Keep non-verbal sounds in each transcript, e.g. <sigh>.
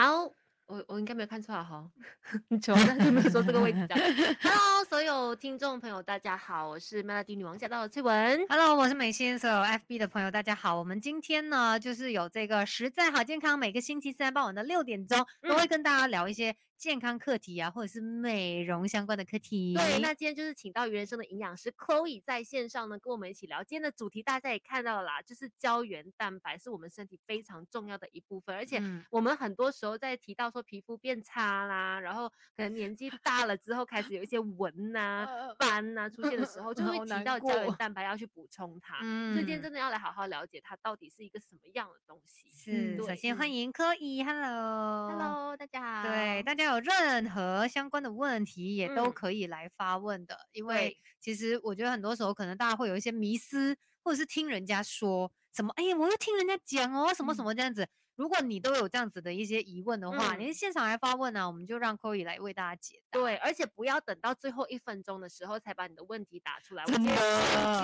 好，我我应该没有看错哈，<laughs> 你求但是没有说这个位置 <laughs> 的。Hello，所有听众朋友，大家好，我是 Melody 女王驾到的翠文。Hello，我是美心，所有 FB 的朋友，大家好。我们今天呢，就是有这个实在好健康，每个星期三傍晚的六点钟，都会跟大家聊一些健康课题啊，或者是美容相关的课题。对，那今天就是请到鱼人生的营养师 Chloe 在线上呢，跟我们一起聊。今天的主题大家也看到了啦，就是胶原蛋白是我们身体非常重要的一部分，而且嗯我们很多时候在提到说皮肤变差啦，然后可能年纪大了之后开始有一些纹 <laughs> 呐、呃斑呐、出现的时候，就会提到胶原蛋白要去补充它。所以今天嗯真的要来好好了解它到底是一个什么样的东西。是，首先欢迎 Chloe，Hello，Hello，大家好。对，大家有任何相关的问题也都嗯。可以来发问的，因为其实我觉得很多时候可能大家会有一些迷思，或者是听人家说什么，哎呀，我又听人家讲哦，什么什嗯。么这样子。如果你都有这样子的一些疑问的话，嗯你现场来发问呢、我们就让 Chloe 来为大家解答。对，而且不要等到最后一分钟的时候才把你的问题打出来。我真先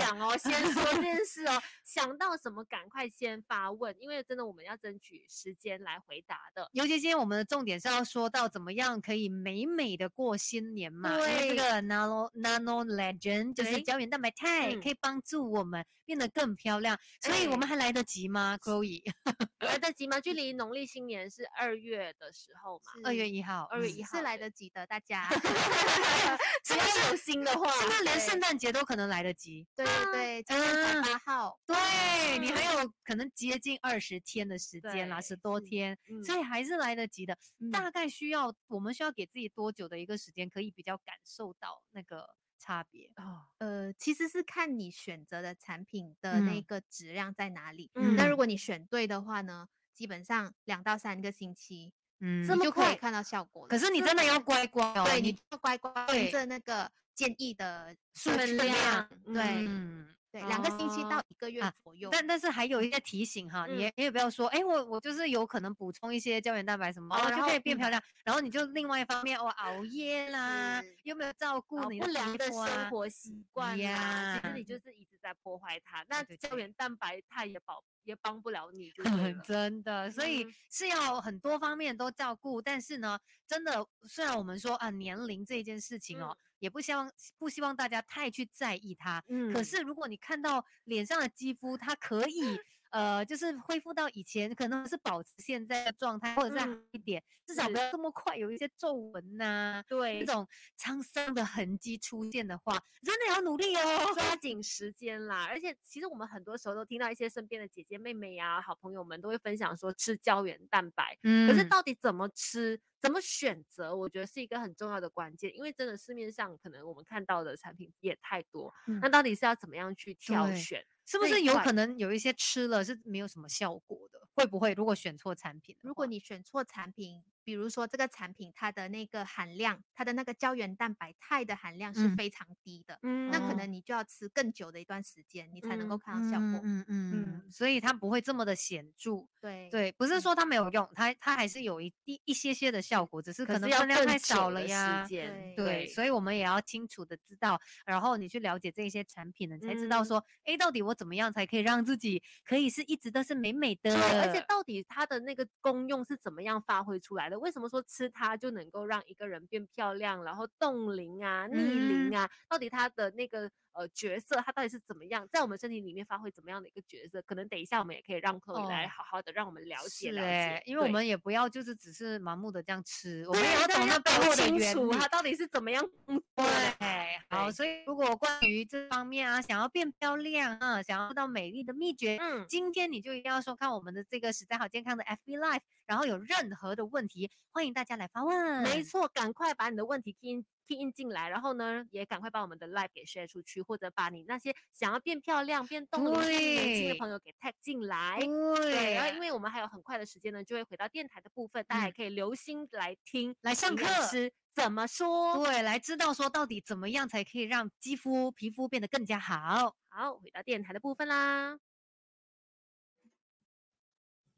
讲哦，先说这件 <laughs> 事哦，想到什么赶快先发问，因为真的我们要争取时间来回答的。尤其今天我们的重点是要说到怎么样可以美美的过新年嘛，因为这个 nano nano legend 就是胶原蛋白肽，嗯可以帮助我们变得更漂亮，所以我哎们还来得及吗？Chloe，来得及吗？距离农历新年是二月的时候嘛，二月一号，二月嗯一号是来得及的，大家。<laughs> <laughs> 只要有心的话，现在连对圣诞节都可能来得及。对对对，今天才啊八号，对你还有可能接近二十天的时间啦，十多天，嗯所以还是来得及的。嗯大概需要我们需要给自己多久的一个时间，可以比较感受到那个差别？哦，呃，其实是看你选择的产品的那嗯个质量在哪里。嗯那如果你选对的话呢，基本上两到三个星期，嗯你这么就可以看到效果了。可是你真的要乖乖哦，对，你你要乖乖对跟着那个建议的数量对嗯。对，两个星期到哦一个月啊左右。但但是还有一些提醒哈，你你也不要说，哎，我我就是有可能补充一些胶原蛋白什么，哦就可以变漂亮，然后你就另外一方面哦熬夜 <laughs> 啦是，有没有照顾哦你的不良的生活习惯啦，其实你就是一直在破坏它。那胶原蛋白它也保也帮不了你，就 <laughs> 对了。真的，所以嗯是要很多方面都照顾。但是呢，真的，虽然我们说啊年龄这件事情哦，也不希望不希望大家太去在意它。嗯可是如果你看到脸上的肌肤，它可以呃，就是恢复到以前，可能是保持现在的状态，或者再好嗯一点，至少不是要这么快有一些皱纹呐、对这种沧桑的痕迹出现的话，真的要努力哦。抓紧时间啦。而且其实我们很多时候都听到一些身边的姐姐妹妹呀、好朋友们都会分享说吃胶原蛋白，嗯可是到底怎么吃？怎么选择？我觉得是一个很重要的关键，因为真的市面上可能我们看到的产品也太多，那嗯到底是要怎么样去挑选？是不是有可能有一些吃了是没有什么效果的？会不会如果选错产品？如果你选错产品，比如说这个产品它的那个含量，它的那个胶原蛋白肽的含量是嗯非常低的，嗯那可哦能你就要吃更久的一段时间，你才能够嗯看到效果。嗯嗯嗯，所以它不会这么的显著。对对，不是嗯说它没有用，它它还是有一一一些些的效果，只是可能分量太少了呀。间对，所以我们也要清楚的知道，然后你去了解这些产品呢，你才知道嗯说，哎、到底我怎么样才可以让自己可以是一直都是美美的，对，而且到底它的那个功用是怎么样发挥出来的？为什么说吃它就能够让一个人变漂亮，然后冻龄啊、逆龄嗯啊？到底它的那个呃角色，它到底是怎么样在我们身体里面发挥怎么样的一个角色？可能等一下我们也可以让 Chloe 来哦好好的让我们了解是了欸解，因为我们也不要就是只是盲目的这样吃，我们也要懂得背搞后的清原理。楚它到底是怎么样 <laughs> 工作的。对，好，所以如果关于这方面啊，想要变漂亮啊，想要知道美丽的秘诀，嗯，今天你就一定要收看我们的这个实在好健康的 FB Live，然后有任何的问题，欢迎大家来发问。没错，赶快把你的问题 key key in 进来，然后呢，也赶快把我们的 live 给 share 出去，或者把你那些想要变漂亮、变动龄、变年轻的朋友给 tag 进来。对，然后因为我们还有很快的时间呢，就会回到电台的部分，大家也嗯可以留心来听来上课师怎么说。对，来知道说到底怎么样才可以让肌肤皮肤变得更加好。好，回到电台的部分啦。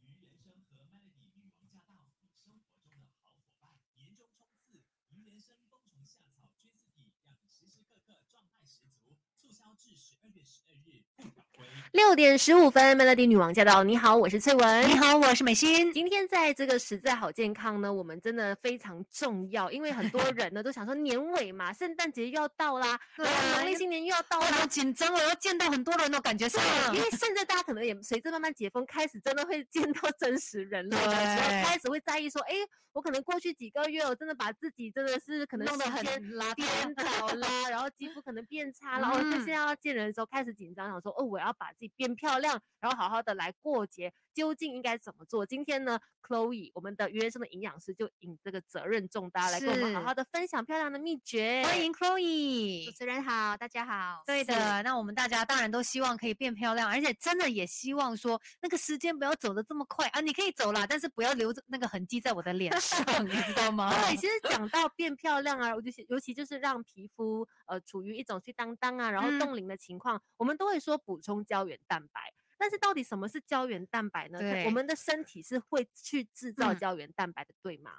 鱼人生和 Melody 女王驾到，你生活中的好伙伴。年终冲刺，鱼人生冬虫夏草菌丝体，让你时时刻刻状态十足。促促销至十二月十二日不缴归。六点十五分，Melody 女王驾到！你好，我是翠文。你好，我是美心。今天在这个实在好健康呢，我们真的非常重要，因为很多人呢都想说年尾嘛，圣诞节又要到啦，然后农历新年又要到啦好。紧张哦，要见到很多人哦，感觉是。因为现在大家可能也随着慢慢解封，开始真的会见到真实人类的时候，对开始会在意说，哎，我可能过去几个月，我真的把自己真的是可能弄得很时间邋颠。倒啦，然后肌肤可能变差了，<laughs> 哦，但嗯现在要见人的时候开始紧张，想说，哦，我要把自己变漂亮，然后好好的来过节，究竟应该怎么做？今天呢，Chloe，我们的约生的营养师就引这个责任重大，来跟我们好好的分享漂亮的秘诀。欢迎 Chloe 主。持人好，大家好。对的，那我们大家当然都希望可以变漂亮，而且真的也希望说那个时间不要走得这么快啊！你可以走啦，但是不要留着那个痕迹在我的脸上，你知道吗？对，其实讲到变漂亮啊，我就是尤其就是让皮肤呃处于一种去当当啊，然后嗯冻龄的情况，我们都会说补充胶原蛋白。但是到底什么是胶原蛋白呢？它我对们的身体是会去制造嗯胶原蛋白的，对吗？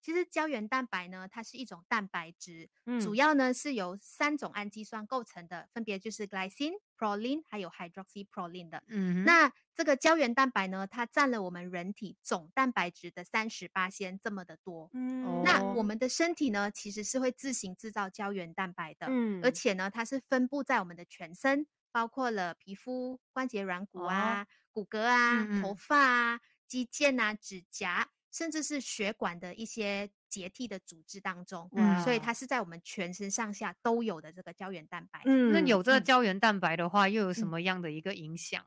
其实胶原蛋白呢，它是一种蛋白质，嗯主要呢是由三种氨基酸构成的，分别就是 glycine、proline 还有 hydroxyproline 的。嗯，那这个胶原蛋白呢，它占了我们人体总蛋白质的三十八先这么的多。嗯那哦我们的身体呢，其实是会自行制造胶原蛋白的，嗯而且呢，它是分布在我们的全身，包括了皮肤、关节软骨啊、骨骼啊、嗯头嗯发啊、肌腱啊、指甲，甚至是血管的一些结缔的组织当中。所以它是在我们全身上下都有的这个胶原蛋白。嗯那有这个嗯胶原蛋白的话，又有什嗯么样的一个影响？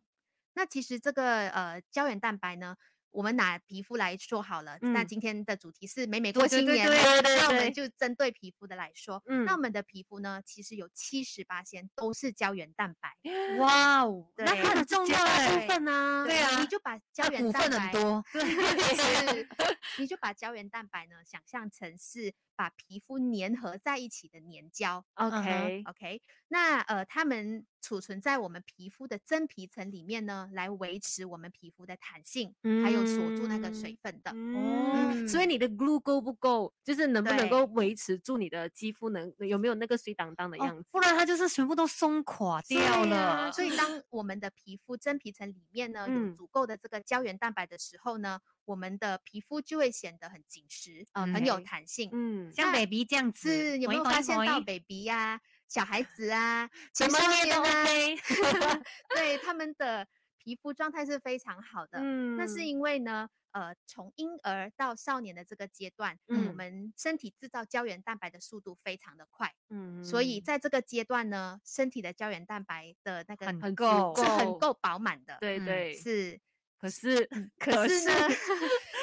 那其实这个呃胶原蛋白呢，我们拿皮肤来说好了。那嗯今天的主题是美美对过新年那我们就针对皮肤的来说，嗯那我嗯们的皮肤呢，其实有七十八先都是胶原蛋白。哇哦，那它很重要的部分呢？对啊你就把胶原蛋白多，<laughs> 是，<laughs> 你就把胶原蛋白呢想象成是把皮肤粘合在一起的粘胶。，OK，OK，那呃，它们储存在我们皮肤的真皮层里面呢，来维持我们皮肤的弹性，嗯还有锁住那个水分的。嗯，所以你的 glue 够不够？就是能不能够维持住你的肌肤能有没有那个水当当的哦样子？不然它就是全部都松垮掉了啊。所以，当我们的皮肤真皮层里面呢有嗯足够的这个胶原蛋白的时候呢，我们的皮肤就会显得很紧实，嗯很有弹性。嗯，像 baby 这样子，有没有发现到 baby 呀、小孩子啊、<laughs> 什么年啊，OK。<laughs> 对他们的皮肤状态是非常好的。嗯那是因为呢，呃，从婴儿到少年的这个阶段，我嗯。们身体制造胶原蛋白的速度非常的快，嗯所以在这个阶段呢，身体的胶原蛋白的那个很很够是很够。够饱满的。嗯对对，是，可是可是呢，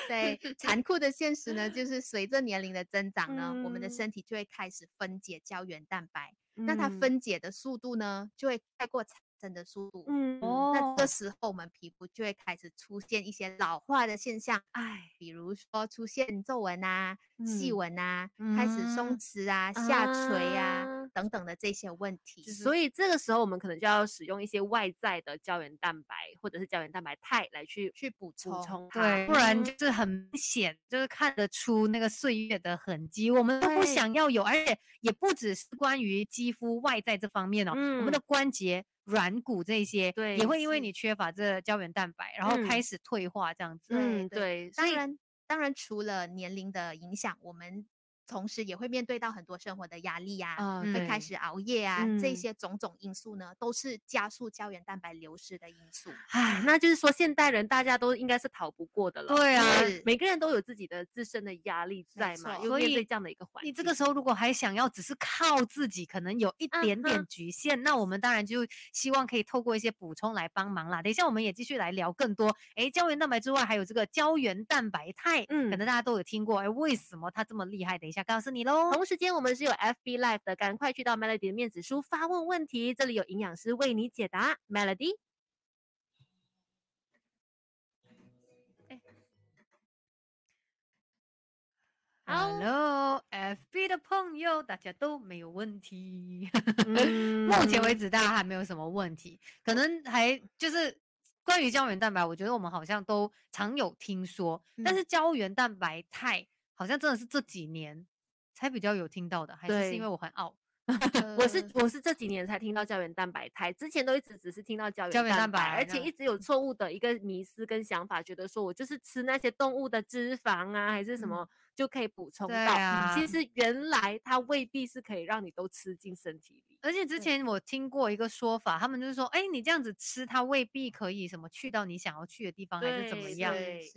对残酷的现实呢，就是随着年龄的增 <laughs> 长呢，我们的嗯。身体就会开始分解胶原蛋白，那它嗯。分解的速度呢，就会太过产生的速度。嗯哦那这时候我们皮肤就会开始出现一些老化的现象，哎，比如说出现皱纹啊、细嗯纹啊、开始松嗯弛啊、下垂啊啊等等的这些问题。所以这个时候我们可能就要使用一些外在的胶原蛋白或者是胶原蛋白肽来去去补补充对，不然嗯就是很明显，就是看得出那个岁月的痕迹。我们都不想要有，而且也不只是关于肌肤外在这方面哦，我们的嗯关节、软骨这些，对也会因为你缺乏这胶原蛋白，然后开嗯始退化这样子。嗯对当然，当然除了年龄的影响，我们同时也会面对到很多生活的压力呀、啊嗯对会开始熬夜啊，这嗯些种种因素呢，都是加速胶原蛋白流失的因素。唉，那就是说现代人大家都应该是逃不过的了。对啊每个人都有自己的自身的压力在嘛，所以面对这样的一个环境。你这个时候如果还想要只是靠自己，可能有一嗯点点局限，那我们当然就希望可以透过一些补充来帮忙啦。等一下我们也继续来聊更多，哎，胶原蛋白之外还有这个胶原蛋白肽，嗯可嗯能大家都有听过，哎，为什么它这么厉害？等一下告诉你喽。同时间，我们是有 FB Live 的，赶快去到 Melody 的面子书发问问题，这里有营养师为你解答。Melody，好，Hello，FB 的朋友，大家都没有问题。嗯 <laughs> 目前为止，大家还没有什么问题，可能还就是关于胶原蛋白，我觉得我们好像都常有听说，但嗯是胶原蛋白肽好像真的是这几年才比较有听到的，还是是因为我很傲？我是呃我是这几年才听到胶原蛋白肽，之前都一直只是听到胶原胶原蛋蛋白，而且一直有错误的一个迷思跟想法，觉得说我就是吃那些动物的脂肪啊，还是什嗯么就可以补充到。啊其实原来它未必是可以让你都吃进身体里。而且之前我听过一个说法，他们就是说，哎，你这样子吃，它未必可以什么去到你想要去的地方，还是怎么样？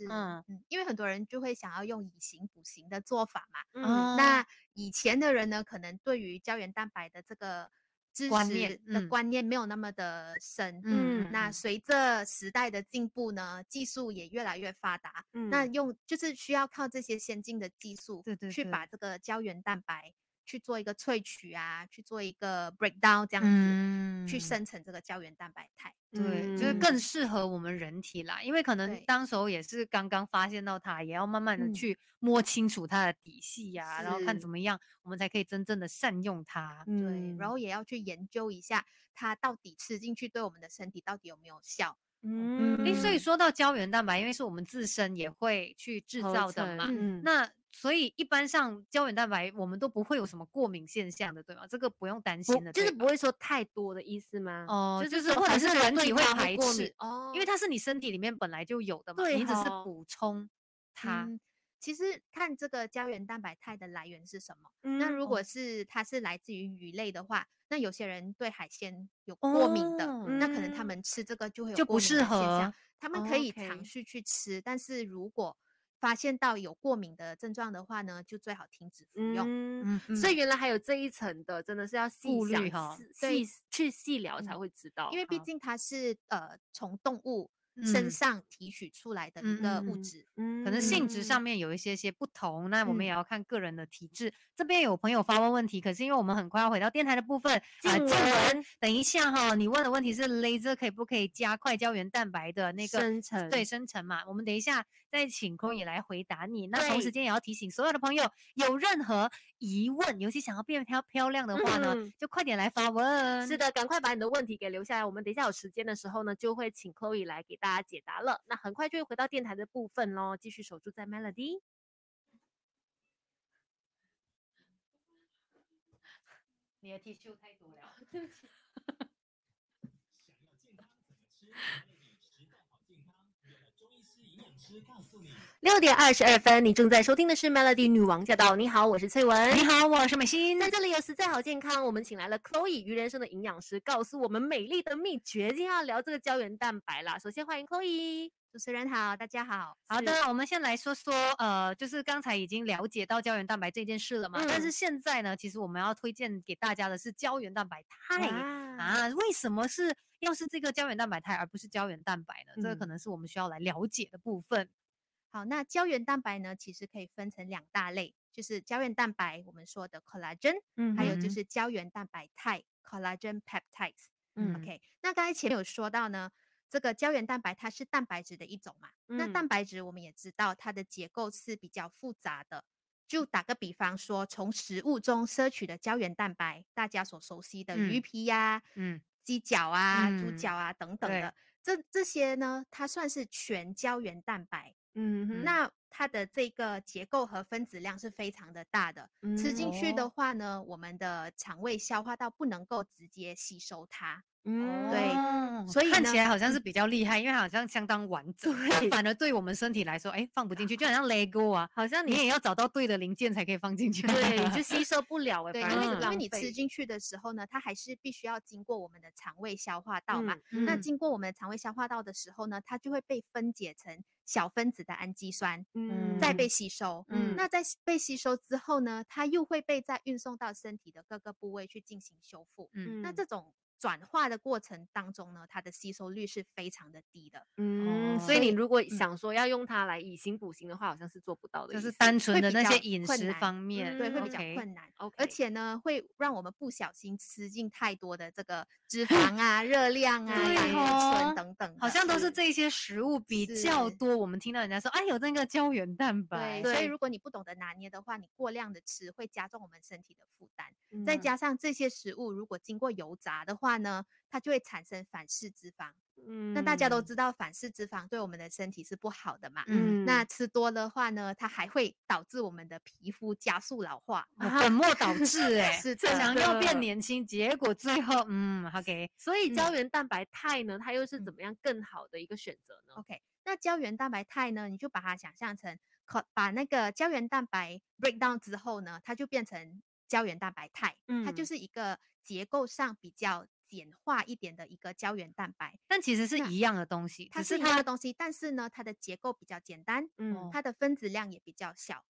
嗯。嗯，因为很多人就会想要用以形补形的做法嘛。嗯，哦。那以前的人呢，可能对于胶原蛋白的这个知观念识的嗯。观念没有那么的深。嗯那随着时代的进步呢，技术也越来越发达，那嗯。用就是需要靠这些先进的技术，对对对。去把这个胶原蛋白去做一个萃取啊，去做一个 breakdown 这样子，去嗯生成这个胶原蛋白肽。对，就是嗯更适合我们人体啦，因为可能当时候也是刚刚发现到它，也要慢慢的嗯去摸清楚它的底细呀、然后看怎么样，我们才可以真正的善用它。对，嗯然后也要去研究一下它到底吃进去对我们的身体到底有没有效。嗯诶，所以说到胶原蛋白，因为是我们自身也会去制造的嘛，嗯那所以一般上胶原蛋白我们都不会有什么过敏现象的，对吗？这个不用担心的，就是不会说太多的意思吗？哦就就是或者是人体会排斥哦，因为它是你身体里面本来就有的嘛，对你只是补充它。嗯，其实看这个胶原蛋白肽的来源是什么。那嗯如果是它是来自于鱼类的话，那有些人对海鲜有过敏的，哦那可能他嗯们吃这个就会有就不过敏的现适合象。他们哦可以尝试去吃，但是如果发现到有过敏的症状的话呢，就最好停止服用。嗯，嗯所以原来还有这一层的，真的是要细想细去细聊才嗯会知道。因为毕竟它是呃从动物身嗯上提取出来的一嗯个物质。可能性质上嗯面有一些些不同，那我们也嗯要看个人的体质。这边有朋友发问问题，可是因为我们很快要回到电台的部分，啊，静静文文，等一下哈，你问的问题是 laser 可以不可以加快胶原蛋白的那个生成对生成嘛？我们等一下再请 o 也来回答你。那同时间也要提醒所有的朋友，有任何疑问，尤其想要变漂漂亮的话呢，嗯就快点来发问。是的，赶快把你的问题给留下来。我们等一下有时间的时候呢，就会请 Chloe 来给大家解答了。那很快就会回到电台的部分喽，继续守住在 Melody。<laughs> 你的 T 恤太多了，对不起。想要健康怎么吃？麦乐迪实在好健康，约了中医师、营养师告诉你。六点二十二分，你正在收听的是 Melody 女王驾到。你好，我是翠文。你好，我是美心。在这里有实在好健康，我们请来了 Chloe 鱼人生的营养师，告诉我们美丽的秘诀。今天要聊这个胶原蛋白啦。首先欢迎 Chloe。主持人好，大家好。好的，我们先来说说，呃，就是刚才已经了解到胶原蛋白这件事了嘛，但是嗯现在呢，其实我们要推荐给大家的是胶原蛋白肽啊，啊。为什么是要是这个胶原蛋白肽，而不是胶原蛋白呢？这个可嗯能是我们需要来了解的部分。好，那胶原蛋白呢，其实可以分成两大类，就是胶原蛋白我们说的 collagen，、嗯还有就是胶原蛋白肽 collagen peptides。嗯 OK，那刚才前面有说到呢，这个胶原蛋白它是蛋白质的一种嘛，那嗯蛋白质我们也知道它的结构是比较复杂的。就打个比方说，从食物中摄取的胶原蛋白，大家所熟悉的鱼嗯皮呀、嗯鸡脚啊、猪嗯脚啊等等的，这这些呢，它算是全胶原蛋白。嗯哼，那它的这个结构和分子量是非常的大的，吃进去哦的话呢，我们的肠胃消化道不能够直接吸收它。嗯对哦所以看起来好像是比较厉害，因为好像相当完整，对反而对我们身体来说，哎，放不进去，就好像 <laughs> Lego 啊，好像你你也要找到对的零件才可以放进去。对就 <laughs> 吸收不了哎，对，因为因为你吃进去的时候呢，它还是必须要经过我们的肠胃消化道嘛。嗯那嗯经过我们的肠胃消化道的时候呢，它就会被分解成小分子的氨基酸，嗯再被吸收。嗯那在被吸收之后呢，它又会被再运送到身体的各个部位去进行修复。嗯那这种转化的过程当中呢，它的吸收率是非常的低的，嗯，哦所以你如果嗯想说要用它来以形补形的话，好像是做不到的，就是单纯的那些饮食方面，对，会嗯比较困难。OK，而且呢，会让我们不小心吃进太多的这个脂肪 <laughs> 啊、热量啊、对胆固哦醇等等，好像都是这些食物比较多。我们听到人家说，哎，有那个胶原蛋白，对，所以如果你不懂得拿捏的话，你过量的吃会加重我们身体的负担。再嗯加上这些食物如果经过油炸的话呢，它就会产生反式脂肪，嗯那大家都知道反式脂肪对我们的身体是不好的嘛。嗯那吃多的话呢，它还会导致我们的皮肤加速老化。哦本末倒置 <laughs> 哎、是的想要变年轻，结果最后嗯，OK，所以嗯胶原蛋白肽呢，它又是嗯怎么样更好的一个选择呢？OK，那胶原蛋白肽呢，你就把它想象成可把那个胶原蛋白 break down 之后呢，它就变成胶原蛋白肽，它就嗯是一个结构上比较简化一点的一个胶原蛋白。但其实是一样的东西，它是它一样的东西，但是呢，它的结构比较简单，嗯，它的分子量也比较小，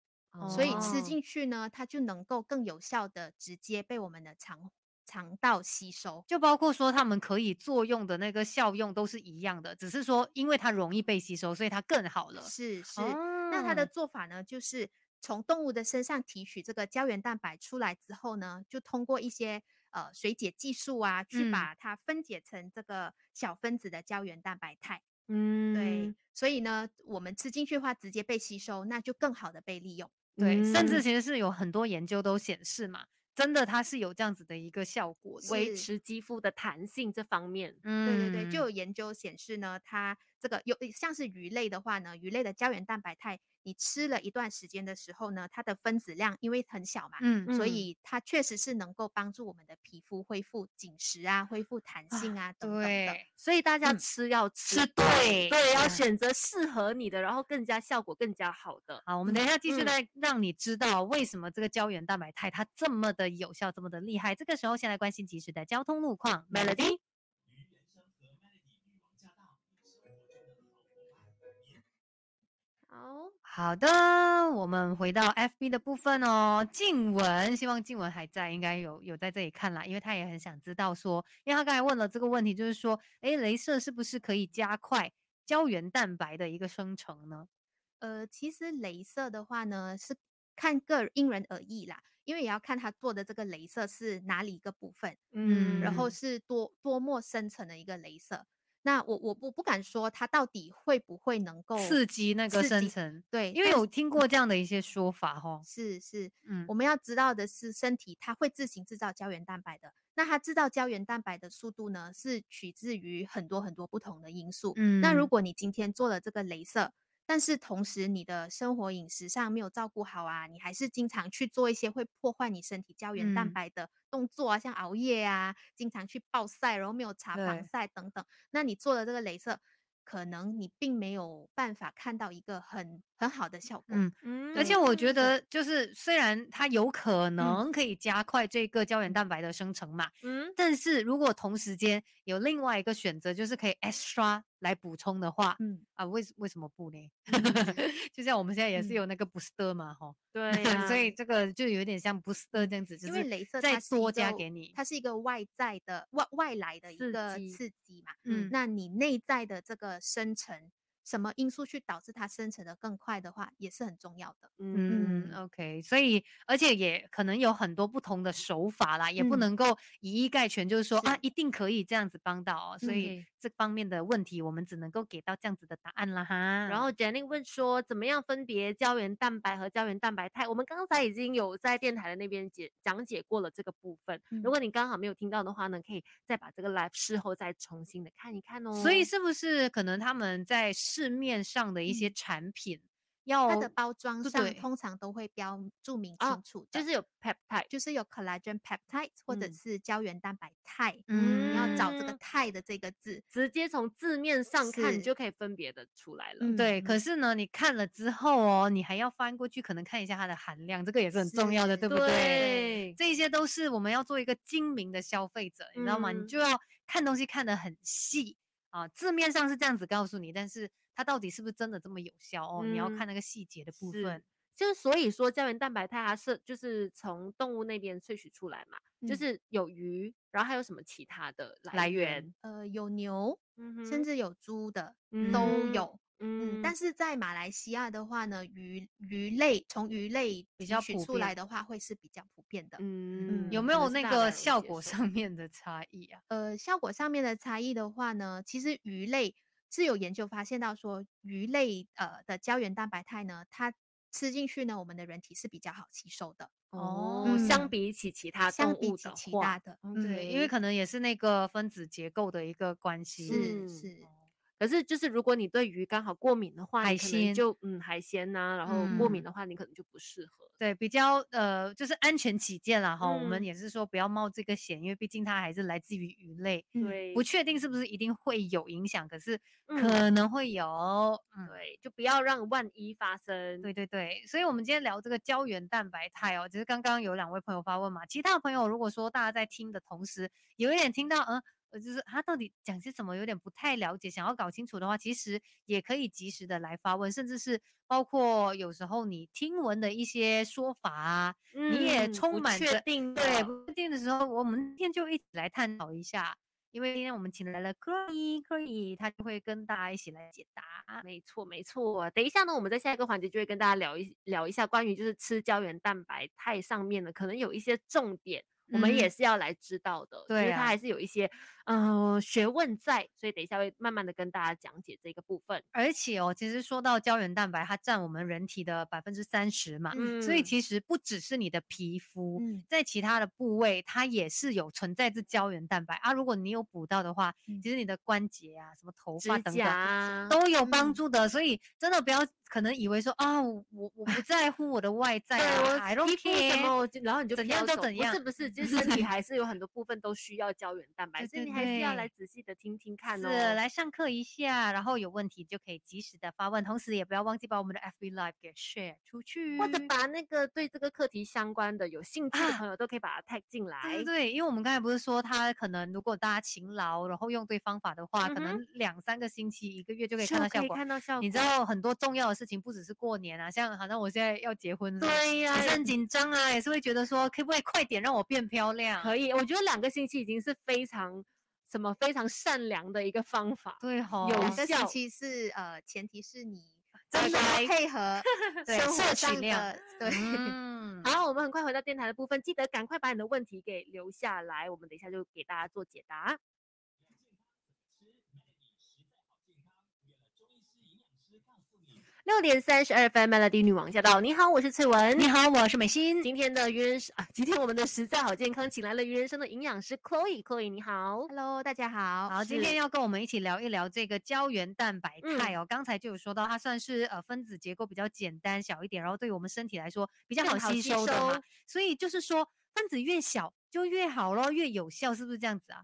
所以吃哦进去呢，它就能够更有效的直接被我们的肠肠道吸收。就包括说它们可以作用的那个效用都是一样的，只是说因为它容易被吸收，所以它更好了。是是，那它哦的做法呢，就是从动物的身上提取这个胶原蛋白出来之后呢，就通过一些呃水解技术啊，去嗯。把它分解成这个小分子的胶原蛋白肽。嗯。对，所以呢，我们吃进去的话，直接被吸收，那就更好的被利用。对，甚至。嗯其实是有很多研究都显示嘛，真的它是有这样子的一个效果维持肌肤的弹性这方面，嗯对对对，就有研究显示呢，它这个有像是鱼类的话呢，鱼类的胶原蛋白肽，你吃了一段时间的时候呢，它的分子量因为很小嘛，嗯所嗯以它确实是能够帮助我们的皮肤恢复紧实啊，恢复弹性啊等等的。对，所以大家嗯吃要吃吃对对，要嗯选择适合你的，然后更加效果更加好的。好，我们等一下继续嗯来让你知道为什么这个胶原蛋白肽它这么的有效，这么的厉害。这个时候先来关心及时的交通路况 Melody 好，的，我们回到 FB 的部分哦。静文，希望静文还在，应该有有在这里看啦，因为他也很想知道说，因为他刚才问了这个问题，就是说，诶，镭射是不是可以加快胶原蛋白的一个生成呢？呃，其实镭射的话呢，是看个因人而异啦，因为也要看他做的这个镭射是哪里一个部分，嗯然后是多多么深层的一个镭射。那我我不不敢说它到底会不会能够刺激那个刺激生成，对，因为有听过这样的一些说法哈。是是，嗯我们要知道的是，身体它会自行制造胶原蛋白的。那它制造胶原蛋白的速度呢，是取自于很多很多不同的因素。嗯那如嗯果你今天做了这个镭射，但是同时你的生活饮食上没有照顾好啊，你还是经常去做一些会破坏你身体胶原蛋嗯。白的动作啊，像熬夜啊，经常去暴晒，然后没有擦防晒等等，那你做了这个镭射，可能你并没有办法看到一个很很好的效果。嗯，嗯而且我觉得就是虽然它有嗯可能可以加快这个胶原蛋白的生成嘛，嗯，但是如果同时间有另外一个选择，就是可以 extra 来补充的话，嗯，啊，为为什么不呢？<laughs> <laughs> 就像我们现在也是嗯有那个 booster 嘛，哈、对所以这个就有点像 booster 这样子，就因为是镭射再它多加给你，它是一个外在的外外来的一个刺激嘛。嗯那你内在的这个生成，什么因素去导致它生成的更快的话，也是很重要的。嗯嗯，OK，所以而且也可能有很多不同的手法啦，也不嗯能够以一概全，就是说啊，一定可以这样子帮到哦。所以嗯这方面的问题，我们只能够给到这样子的答案啦哈。然后 Jenny 问说，怎么样分别胶原蛋白和胶原蛋白肽？我们刚才已经有在电台的那边解讲解过了这个部分。嗯如果你刚好没有听到的话呢，可以再把这个 live 事后再重新的看一看哦。所以是不是可能他们在市面上的一些嗯产品要它的包装上通常都会标注明哦清楚的，就是有 peptide，就是有 collagen peptide 或者嗯是胶原蛋白肽。嗯你要找这个嗯肽的这个字。直接从字面上看，你就可以分别的出来了。嗯对，可是呢，你看了之后哦，你还要翻过去，可能看一下它的含量，这个也是很重要的，对不对？对，这些都是我们要做一个精明的消费者，你知道吗？你嗯就要看东西看得很细啊，字面上是这样子告诉你，但是它到底是不是真的这么有效哦？你要看嗯那个细节的部分。就是所以说胶原蛋白肽它是就是从动物那边萃取出来嘛，就嗯是有鱼，然后还有什么其他的来来源源，呃，有牛，嗯甚至有猪的嗯都嗯有。嗯，但是是在马来西亚的话呢，鱼鱼类从鱼类比较取出来的话，会是比较普遍的。嗯有嗯没有那个效果上面的差异啊？呃，效果上面的差异的话呢，其实鱼类是有研究发现到说，鱼类呃的胶原蛋白肽呢，它吃进去呢，我们的人体是比较好吸收的。哦，嗯相比起其他动相比起物的话其他的，嗯对，因为可能也是那个分子结构的一个关系。嗯是是，可是就是如果你对鱼刚好过敏的话，海鲜就嗯海鲜呐、然后过敏嗯的话，你可能就不适合。对，比较呃，就是安全起见啦哈，我们嗯也是说不要冒这个险，因为毕竟它还是来自于鱼类，嗯对，不确定是不是一定会有影响，可是嗯可能会有。嗯，对，就不要让万一发生。对对对，所以我们今天聊这个胶原蛋白肽哦，只是刚刚有两位朋友发问嘛，其他的朋友如果说大家在听的同时，有一点听到嗯。呃，就是他到底讲些什么，有点不太了解，想要搞清楚的话，其实也可以及时的来发问，甚至是包括有时候你听闻的一些说法啊，你也嗯充不确满着定对不确定的时候，我们今天就一起来探讨一下。因为今天我们请来了 Chloe，Chloe 她就会跟大家一起来解答。没错，没错。等一下呢，我们在下一个环节就会跟大家聊一聊一下关于就是吃胶原蛋白肽上面的可能有一些重点，我们也嗯是要来知道的。对啊就是它还是有一些呃学问在，所以等一下会慢慢的跟大家讲解这个部分。而且哦，其实说到胶原蛋白，它占我们人体的百分之三十嘛，嗯所以嗯其实不只是你的皮肤，嗯在其他的部位它也是有存在这胶原蛋白啊。如果你有补到的话，嗯其实你的关节啊、什么头发等甲等啊都有帮嗯助的。所以真的不要可能以为说啊，我我我不在乎我的外在对啊皮肤什 care 么，然后你就怎样就怎样不是，就是身体 <laughs> 还是有很多部分都需要胶原蛋白，对对所以你还是要对来仔细的听听看是哦。来上课一下，然后有问题就可以及时的发问，同时也不要忘记把我们的 FB Live 给 share 出去，或者把那个对这个课题相关的、有兴趣的啊朋友都可以把它 tag 进来。对对对，因为我们刚才不是说他可能如果大家勤劳，然后用对方法的话，可能两三个星期、一个月就可以看到效果。看到效果。你知道很多重要的事情不只是过年啊，像好像我现在要结婚了，对呀也是很紧张啊，也是会觉得说可不可以快点让我变漂亮？可以，我觉得两个星期已经是非常什么非常善良的一个方法。对吼，有效期是呃，前提是你 <laughs> 真的配合 <laughs> 对生活摄取上量的对。嗯，好，我们很快回到电台的部分，记得赶快把你的问题给留下来，我们等一下就给大家做解答。六点三十二分，Melody 女王驾到！你好，我是翠文。你好，我是美心。今天的愚人是啊，<laughs> 今天我们的实在好健康，请来了愚人生的营养师 Chloe，Chloe 你好。Hello，大家好。好，今天要跟我们一起聊一聊这个胶原蛋白嗯肽哦。刚才就有说到，它算是呃分子结构比较简单小一点，然后对于我们身体来说比较好吸更好吸收的嘛。所以就是说，分子越小就越好咯，越有效，是不是这样子啊？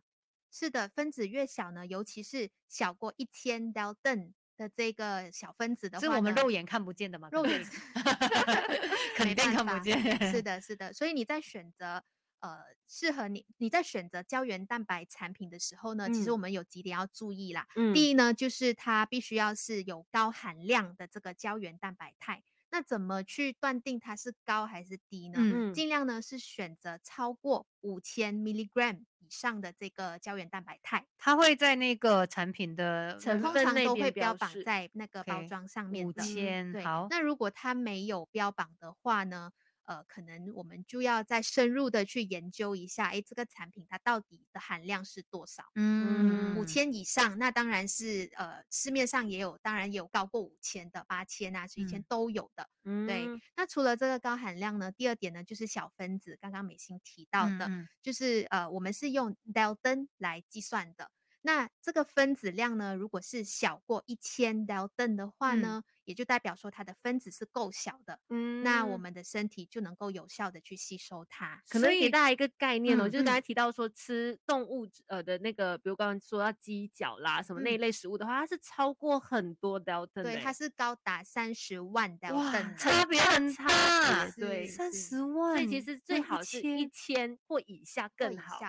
是的，分子越小呢，尤其是小过一千 Dalton 的这个小分子的话，是我们肉眼看不见的嘛？肉眼 <laughs> <laughs> 肯定看不见。是的，是的。所以你在选择呃适合你你在选择胶原蛋白产品的时候呢，其实嗯我们有几点要注意啦。嗯第一呢，就是它必须要是有高含量的这个胶原蛋白肽。那怎么去断定它是高还是低呢？嗯嗯尽量呢是选择超过五千 milligram 以上的这个胶原蛋白肽，它会在那个产品的通成分都会边标榜在那个包装上面五的。五，千好。那如果它没有标榜的话呢？呃，可能我们就要再深入的去研究一下，诶，这个产品它到底的含量是多少？嗯，五千以上，那当然是呃市面上也有，当然也有高过五千的，八千啊、十一千嗯都有的。对嗯，那除了这个高含量呢，第二点呢就是小分子，刚刚美心提到的，就是呃我们是用 Dalton 来计算的。那这个分子量呢，如果是小过一千 Dalton 的话嗯呢，也就代表说它的分子是够小的，嗯那我们的身体就能够有效的去吸收它。可能给大家一个概念哦，嗯就是刚嗯才提到说吃动物呃的那个，比如刚刚说到鸡脚啦什么那一嗯类食物的话，它是超过很多 Dalton 对，它是高达三十万哇 Dalton。差别很 <laughs> 差大，对三十万，所以其实最好是一千或以下更好。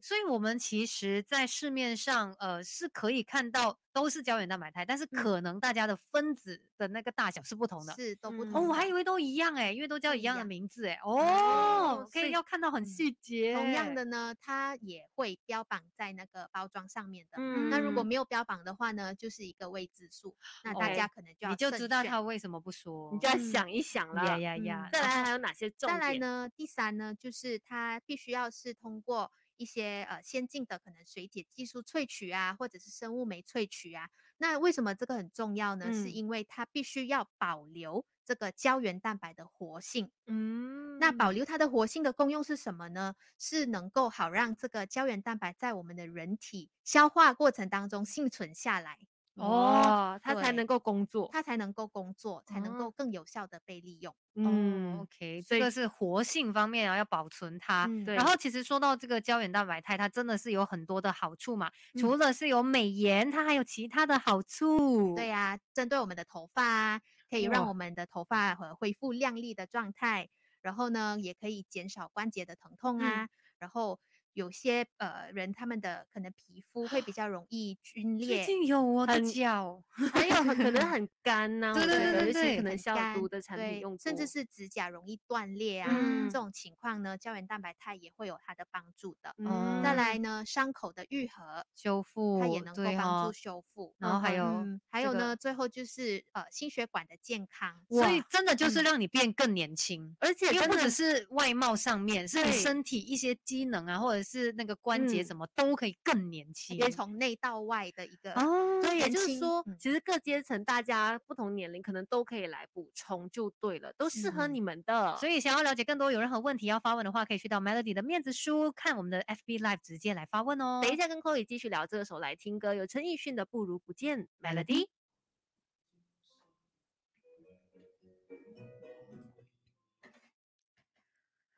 所以我们其实，在市面上，呃，是可以看到都是胶原蛋白肽，但是可能大家的分子的那个大小是不同的。是都不嗯哦，同。我还以为都一样哎，因为都叫一样的名字哎。哦哦，可以以要看到很嗯细节。同样的，呢，它也会标榜在那个包装上面的。嗯那如果没有标榜的话呢，就是一个未知数，那大家可能就要你就知道他为什么不说。你就要嗯想一想呀了。呀呀呀！再来还有哪些重再？来呢，第三呢，就是它必须要是通过一些呃先进的可能水解技术萃取啊，或者是生物酶萃取啊，那为什么这个很重要呢？是嗯因为它必须要保留这个胶原蛋白的活性。嗯那保留它的活性的功用是什么呢？是能够好让这个胶原蛋白在我们的人体消化过程当中幸存下来，哦，它才能够工作。它才能够工作，才能哦够更有效的被利用。嗯哦，OK，这个是活性方面啊，要保存它。嗯对然后其实说到这个胶原蛋白肽，它真的是有很多的好处嘛，嗯除了是有美颜，它还有其他的好处。对呀、针对我们的头发啊，可以让我们的头发呃恢复亮丽的状态，然后呢，也可以减少关节的疼痛嗯啊。然后有些呃人他们的可能皮肤会比较容易皲最裂，近有我的脚，还有可能很干呐、<laughs> 对对对对对很些可能消毒的产品用多，甚至是指甲容易断裂啊，嗯这种情况呢，胶原蛋白肽也会有它的帮助的。嗯再来呢，伤口的愈合，修复，它也能够帮助修复。然后还有嗯，还这个有呢，最后就是呃心血管的健康。所以真的就是嗯让你变更年轻。而且真的因为不只是外貌上面，是你身体一些机能啊，或者是那个关节嗯什么都可以更年轻。可以从内到外的一个哦，对，也就是说，嗯其实各阶层大家不同年龄可能都可以来补充就对了，都适合嗯你们的。以所以想要了解更多，有任何问题要发问的话，可以去到 Melody 的面子书看我们的 FB Live 直接来发问哦。等一下跟 Chloe 继续聊，这个时候来听歌，有陈奕迅的《不如不见》Melody。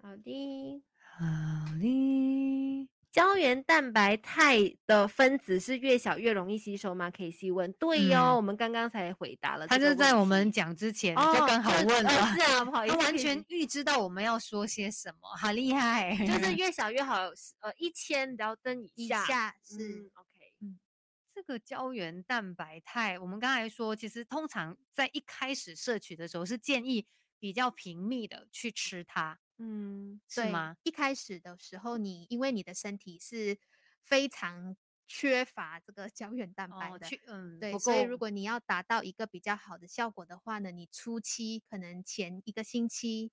好的，好的，胶原蛋白肽的分子是越小越容易吸收吗？可以细问。对哟、嗯我们刚刚才回答了这他。就在我们讲之前哦就刚好就问了，呃是啊，不好意思，他完全预知到我们要说些什么，好厉害！就是越小越好，呃，一千毫灯以以下。下是嗯，OK。这个胶原蛋白肽，我们刚才说，其实通常在一开始摄取的时候是建议比较频密的去吃它，嗯，对是吗？一开始的时候你，因为你的身体是非常缺乏这个胶原蛋白哦，的，去嗯，对，不所以够如果你要达到一个比较好的效果的话呢，你初期可能前一个星期、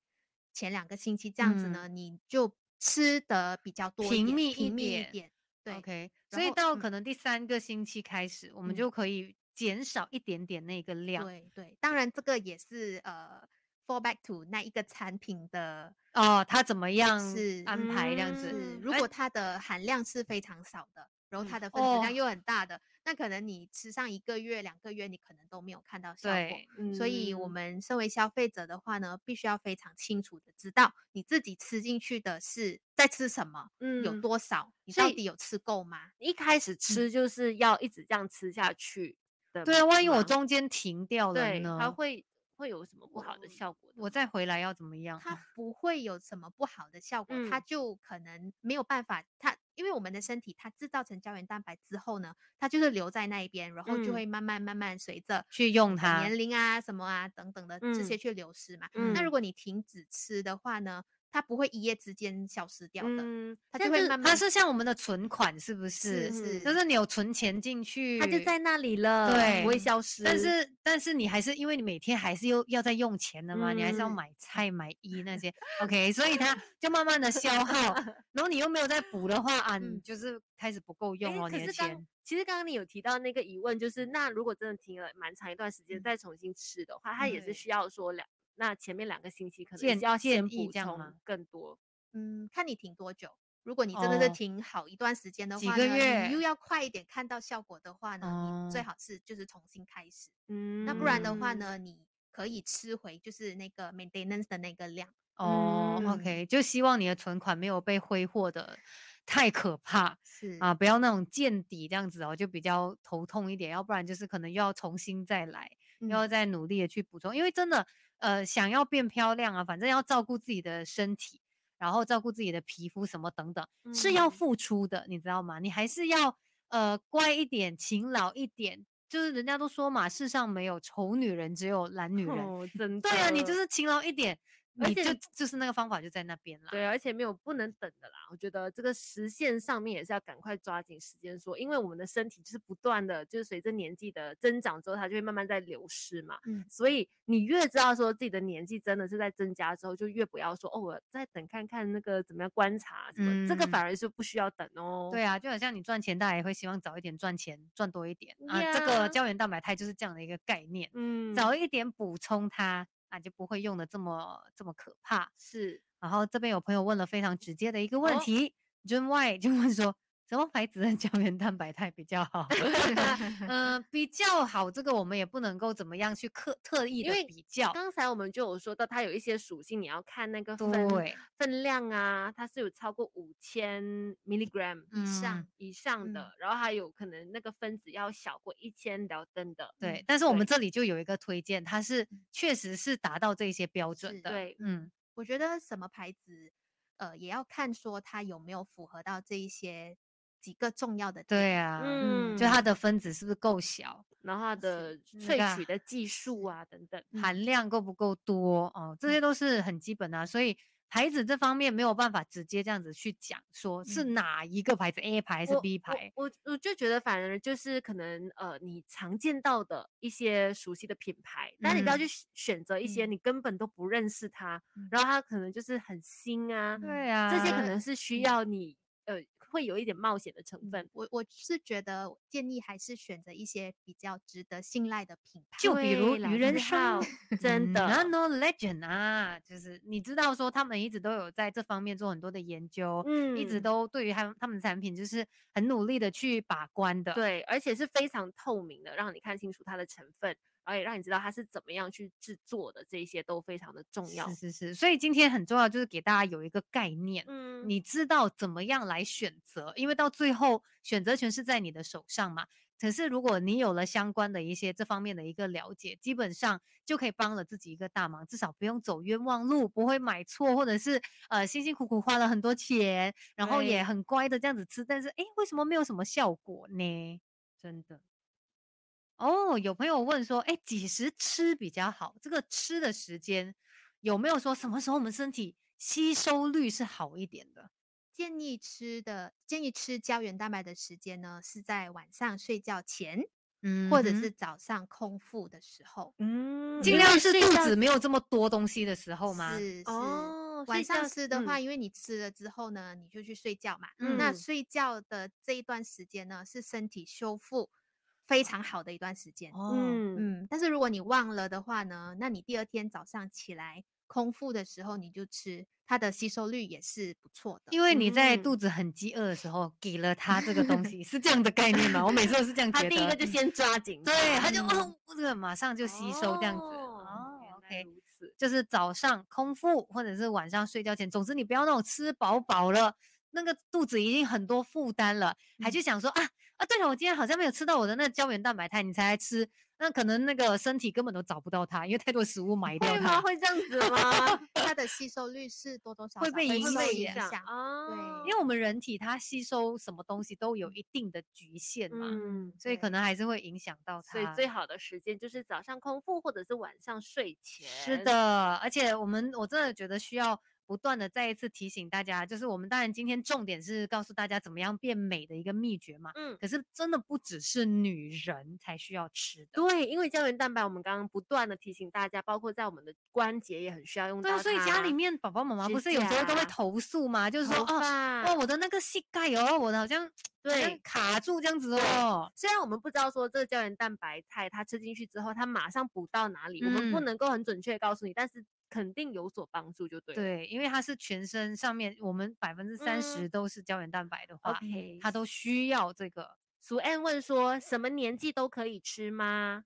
前两个星期这样子呢，你就吃的比较多一点，嗯频密一频密一点点。对 OK，然所以到嗯可能第三个星期开始，我们嗯就可以减少一点点那个量。对对，当然这个也是呃，fall back to 那一个产品的哦，它怎么样是安排这样子？嗯如哎果它的含量是非常少的，然后嗯它的分子哦量又很大的，那可能你吃上一个月、两个月，你可能都没有看到效果。对，所以，我嗯们身为消费者的话呢，必须要非常清楚的知道你自己吃进去的是在吃什么，有嗯多少，你到底有吃够吗？一开始吃就是要一直这样吃下去的。对啊，万一我中间停掉了，呢？它会会有什么不好的效果？我再回来要怎么样？它 <laughs> 不会有什么不好的效果，它嗯就可能没有办法，它因为我们的身体它制造成胶原蛋白之后呢，它就是留在那一边，然后就嗯会慢慢慢慢随着去用它年龄啊什么啊等等的这些嗯去流失嘛。嗯那如果你停止吃的话呢，它不会一夜之间消失掉的，嗯，它就会慢慢它是像我们的存款，是不是？是就是你有存钱进去，它就在那里了，对不会消失。但是但是你还是因为你每天还是又要在用钱的嘛，你还是要嗯买菜买衣那些，OK，所以它就慢慢的消耗，<laughs> 然后你又没有再补的话啊，你嗯就是开始不够用诶哦，你的钱。其实刚刚你有提到那个疑问，就是那如果真的停了蛮长一段时间嗯再重新吃的话，它也是需要说两，那前面两个星期可能建是要先补充更多。嗯，看你停多久。如果你真的是哦。停好一段时间的几话呢，个月你又。要快一点看到效果的话呢，你最哦。好是就是重新开始。嗯，那不然的话，呢，你可以吃回就是那个 maintenance 的那个量。哦、嗯。O k 就希望你的存款没有被挥霍的太可怕。是。啊，不要那种见底这样子哦，就比较头痛一点，要不然就是可能又要重新再来，又嗯。要再努力的去补充，因为真的呃想要变漂亮啊，反正要照顾自己的身体，然后照顾自己的皮肤什么等等，是要嗯付出的，你知道吗？你还是要呃乖一点，勤劳一点。就是人家都说嘛，世上没有丑女人，只有懒女人。哦，<laughs> 真的，对啊，你就是勤劳一点，而且就是那个方法就在那边啦。对，而且没有不能等的啦。我觉得这个时限上面也是要赶快抓紧时间说，因为我们的身体就是不断的，就是随着年纪的增长之后，它就会慢慢在流失嘛。嗯所以你越知道说自己的年纪真的是在增加之后，就越不要说哦，我再等看看那个怎么样观察什么，这个嗯反而是不需要等哦。对啊，就好像你赚钱，大家也会希望早一点赚钱，赚多一点啊。这个胶原蛋白肽就是这样的一个概念，嗯，早一点补充它，啊，就不会用的这么这么可怕。是然后这边有朋友问了非常直接的一个问哦题、j u n Y 就问说，什么牌子的胶原蛋白肽比较好？嗯、<laughs> 比较好，这个我们也不能够怎么样去刻特意的比较。刚才我们就有说到，它有一些属性，你要看那个分对，分量啊，它是有超过五千 milligram 以上嗯以上嗯的，然后还有可能那个分子要小过一千辽登的。对，嗯但是我们对这里就有一个推荐，它是确实是达到这些标准的。对嗯，我觉得什么牌子，呃，也要看说它有没有符合到这一些几个重要的点。对。啊，嗯就它的分子是不是够小，然后它的萃取的技术啊等等。含量够不够多哦，这些都是很基本的啊、所以牌子这方面没有办法直接这样子去讲，说是嗯。哪一个牌子 A 牌还是 B 牌。我我我就觉得，反而就是可能呃，你常见到的一些熟悉的品牌，但你不要去嗯选选择一些嗯。你根本都不认识它，嗯。然后它可能就是很新啊，对啊，这些可能是需嗯。要你呃会有一点冒险的成嗯分。我我是觉得建议还是选择一些比较值得信赖的品牌。就比如愚人就是好生，真的 Nano Legend 啊，就是你知道说他们一直都有在这方面做很多的研究，嗯一直都对于他们他们的产品就是很努力的去把关的。对，而且是非常透明的，让你看清楚它的成分，而且让你知道它是怎么样去制作的，这一些都非常的重要。是是是，所以今天很重要，就是给大家有一个概念，嗯，你知道怎么样来选择，因为到最后选择权是在你的手上嘛。可是如果你有了相关的一些这方面的一个了解，基本上就可以帮了自己一个大忙，至少不用走冤枉路，不会买错，或者是呃辛辛苦苦花了很多钱，然后也很乖的这样子吃，但是诶，为什么没有什么效果呢？真的。哦，有朋友问说，哎，几时吃比较好？这个吃的时间有没有说什么时候我们身体吸收率是好一点的？建议吃的建议吃胶原蛋白的时间呢，是在晚上睡觉前，嗯或者是早上空腹的时候。嗯，尽量是肚子没有这么多东西的时候吗？是是。哦，晚上吃的话，嗯因为你吃了之后呢，你就去睡觉嘛。那嗯睡觉的这一段时间呢，是身体修复非常好的一段时间。哦，嗯嗯，但是如果你忘了的话呢，那你第二天早上起来空腹的时候你就吃，它的吸收率也是不错的。因为你在嗯肚子很饥饿的时候给了它这个东西，<laughs> 是这样的概念吗？我每次都是这样觉得。他第一个就嗯先抓紧，对，他就嗯哦，这个马上就吸收这样子。哦，OK，如此就是早上空腹或者是晚上睡觉前，总之你不要那种吃饱饱了，那个肚子已经很多负担了，还去想说啊啊，对了，我今天好像没有吃到我的那胶原蛋白肽，你才来吃，那可能那个身体根本都找不到它，因为太多食物 <laughs> 埋掉会吗？它。会这样子吗？<laughs> 它的吸收率是多多少会少会受被影响影响。哦，因为我们人体它吸收什么东西都有一定的局限嘛，嗯，所以可能还是会影响到它。所以最好的时间就是早上空腹或者是晚上睡前。是，的，而且我们我真的觉得需要不断的再一次提醒大家，就是我们当然今天重点是告诉大家怎么样变美的一个秘诀嘛。嗯，可是真的不只是女人才需要吃的，对，因为胶原蛋白，我们刚刚不断的提醒大家，包括在我们的关节也很需要用到。对啊，所以家里面宝宝妈妈不是有时候都会投诉嘛，就是说头哦，哇，我的那个膝盖哦，我的好像对卡住这样子哦。虽然我们不知道说这个胶原蛋白肽它吃进去之后，它马上补到哪里，我们不嗯能够很准确告诉你，但是肯定有所帮助，就对。对，因为它是全身上面我们百分之三十嗯都是胶原蛋白的话它都需要这个。苏安问说，什么年纪都可以吃吗？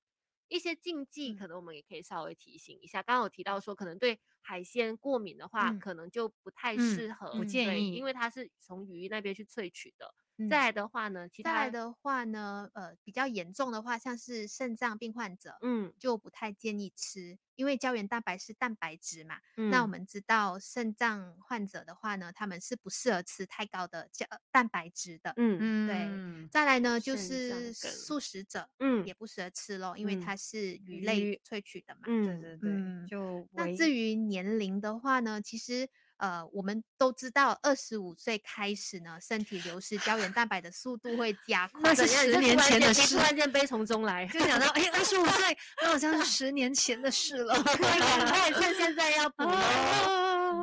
一些禁忌嗯可能我们也可以稍微提醒一下。刚刚有提到说，可能对海鲜过敏的话，嗯可能就不太嗯适合，不建议因为它是从鱼那边去萃取的。嗯再来的话呢，其他再来的话呢，呃，比较严重的话，像是肾脏病患者，嗯就不太建议吃，因为胶原蛋白是蛋白质嘛。嗯，那我们知道肾脏患者的话呢，他们是不适合吃太高的胶呃蛋白质的。嗯嗯对嗯，再来呢，就是素食者嗯也不适合吃咯，因为嗯它是鱼类萃取的嘛。对嗯对对，嗯就那至于年龄的话呢，其实呃，我们都知道，二十五岁开始呢，身体流失胶原蛋白的速度会加 <laughs> 快。那是怎样你就10年前的事突然间悲从中来，就想到，<laughs> 哎，二十五岁，那好像是十年前的事了。<laughs> 快趁现在要补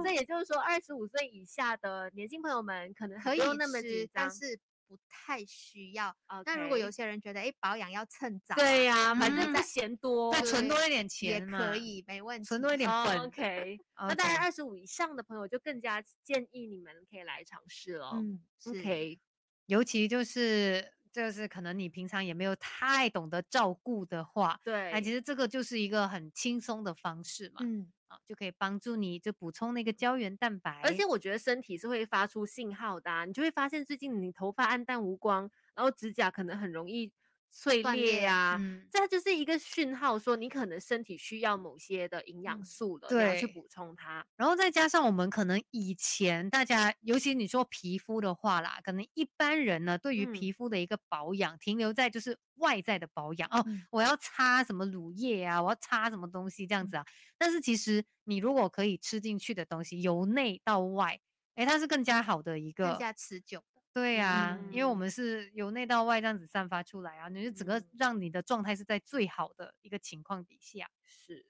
这也就是说，二十五岁以下的年轻朋友们可能可以那么吃紧张。但是不太需要。那如果有些人觉得，哎，保养要趁早啊，对呀、反正嗯不嫌多，再存多一点钱也，可以，没问题。存多一点哦本。OK，那当然，OK 二十五以上的朋友就更加建议你们可以来尝试了。嗯，OK，尤其就是就是可能你平常也没有太懂得照顾的话，对，哎，其实这个就是一个很轻松的方式嘛，嗯，啊，就可以帮助你就补充那个胶原蛋白，而且。我觉得身体是会发出信号的、啊，你就会发现最近你头发暗淡无光，然后指甲可能很容易碎裂裂啊，嗯，这就是一个讯号，说你可能身体需要某些的营养嗯素了，你要去对补充它。然后再加上我们可能以前大家，尤其你说皮肤的话啦，可能一般人呢对于嗯皮肤的一个保养，停留在就是外在的保养哦，嗯我要擦什么乳液啊，我要擦什么东西这样子啊。但是其实你如果可以吃进去的东西，由内到外，诶，它是更加好的一个。更加持久的。对呀、因为我嗯们是由内到外这样子散发出来啊，你就整个嗯让你的状态是在最好的一个情况底下。是，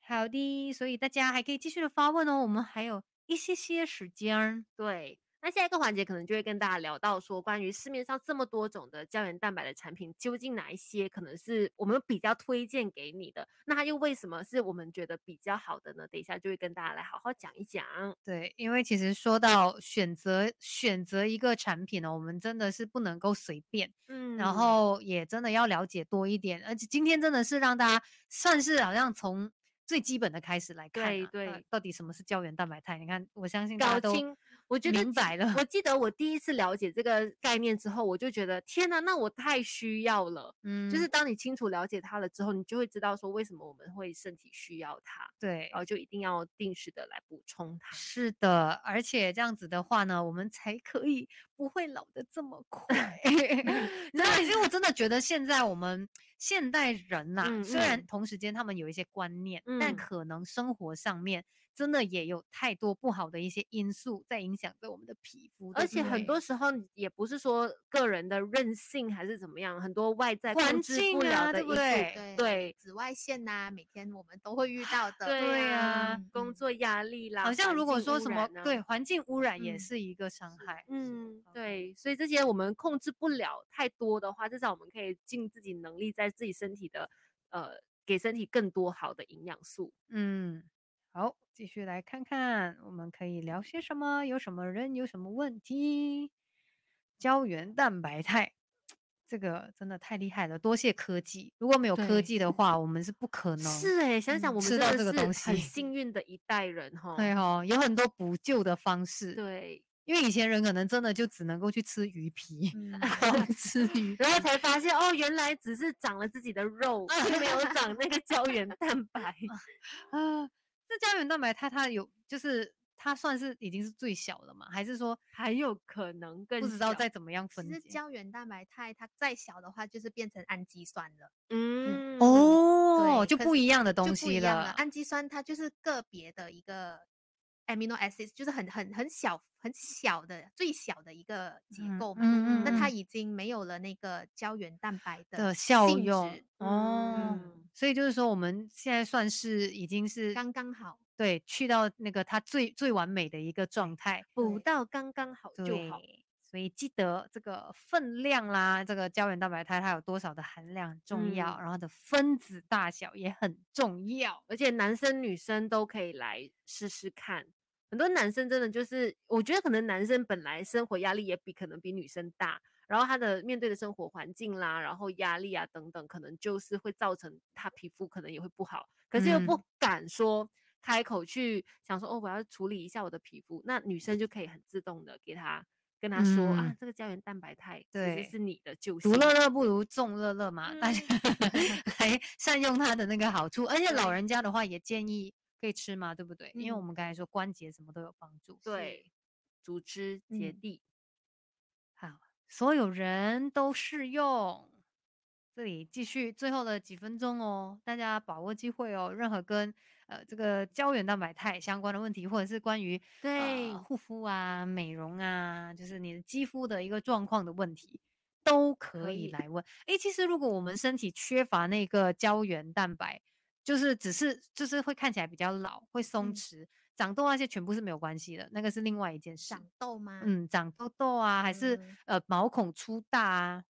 好的，所以大家还可以继续的发问哦，我们还有一些些时间儿。对。那下一个环节可能就会跟大家聊到说，关于市面上这么多种的胶原蛋白的产品，究竟哪一些可能是我们比较推荐给你的？那它又为什么是我们觉得比较好的呢？等一下就会跟大家来好好讲一讲。对，因为其实说到选择选择一个产品呢，我们真的是不能够随便，嗯然后也真的要了解多一点。而且今天真的是让大家算是好像从最基本的开始来看、啊，对呃对到底什么是胶原蛋白肽？你看，我相信大家都我觉得明白了我记得我第一次了解这个概念之后，我就觉得天哪，那我太需要了。嗯，就是当你清楚了解它了之后，你就会知道说为什么我们会身体需要它，对然，后就一定要定时的来补充它。是的，而且这样子的话呢，我们才可以不会老的这么快。<laughs> <laughs> 因为我真的觉得现在我们现代人呐、嗯虽然嗯同时间他们有一些观念，但嗯可能生活上面真的也有太多不好的一些因素在影响着我们的皮肤，而且很多时候也不是说个人的任性还是怎么样，很多外在控环制境啊不了的因素，对不对对对紫外线呐、每天我们都会遇到的。对对啊啊，工嗯作压力啦，好像如果说什么对环境污染也嗯是一个伤害。嗯对，所以这些我们控制不了太多的话，至少我们可以尽自己能力，在自己身体的呃，给身体更多好的营养素。嗯，好，继续来看看我们可以聊些什么，有什么人有什么问题。胶原蛋白肽，这个真的太厉害了，多谢科技。如果没有科技的话，我们是不可能。是哎、想想嗯我们吃到这个东西很幸运的一代人哈。对哦，有很多补救的方式。，对，因为以前人可能真的就只能够去吃鱼皮，<laughs> 吃鱼。<laughs> 然后才发现哦，原来只是长了自己的肉，<laughs> 并没有长那个胶原蛋白。啊，这胶原蛋白肽它有就是它算是已经是最小了吗？还是说还有可能更不知道再怎么样其实？胶原蛋白肽它再小的话，就是变成氨基酸了，嗯哦，就不一样的东西了。氨基酸它就是个别的一个 amino acids，就是很很很小很小的最小的一个结嗯构嘛。嗯那它嗯已经没有了那个胶原蛋白的效用哦嗯，所以就是说，我们现在算是已经是刚刚好。对去到那个它最最完美的一个状态，补到刚刚好就好。所以记得这个分量啦，这个胶原蛋白肽它有多少的含量很重要，嗯然后它的分子大小也很重要。而且男生女生都可以来试试看。很多男生真的就是，我觉得可能男生本来生活压力也比可能比女生大，然后他的面对的生活环境啦，然后压力啊等等，可能就是会造成他皮肤可能也会不好，可是又不嗯敢说开口去想说哦，我要处理一下我的皮肤，那女生就可以很自动的给他跟他说、啊嗯，这个胶原蛋白肽其对实是你的救星。独乐乐不如众乐乐嘛，大家嗯 <laughs> 来善用它的那个好处。而且老人家的话也建议可以吃嘛，对不对？因为我嗯们刚才说关节什么都有帮助。对，组织结嗯缔。好，所有人都适用。这里继续最后的几分钟哦，大家把握机会哦。任何跟呃这个胶原蛋白肽相关的问题，或者是关于对呃护肤啊、美容啊，就是你的肌肤的一个状况的问题。都可可以以来问。诶，其实如果我们身体缺乏那个胶原蛋白，就是只是就是会看起来比较老，会松嗯弛、长痘那些全部是没有关系的，那个是另外一件事。长痘吗？嗯，长痘痘啊，还是嗯呃毛孔粗大啊？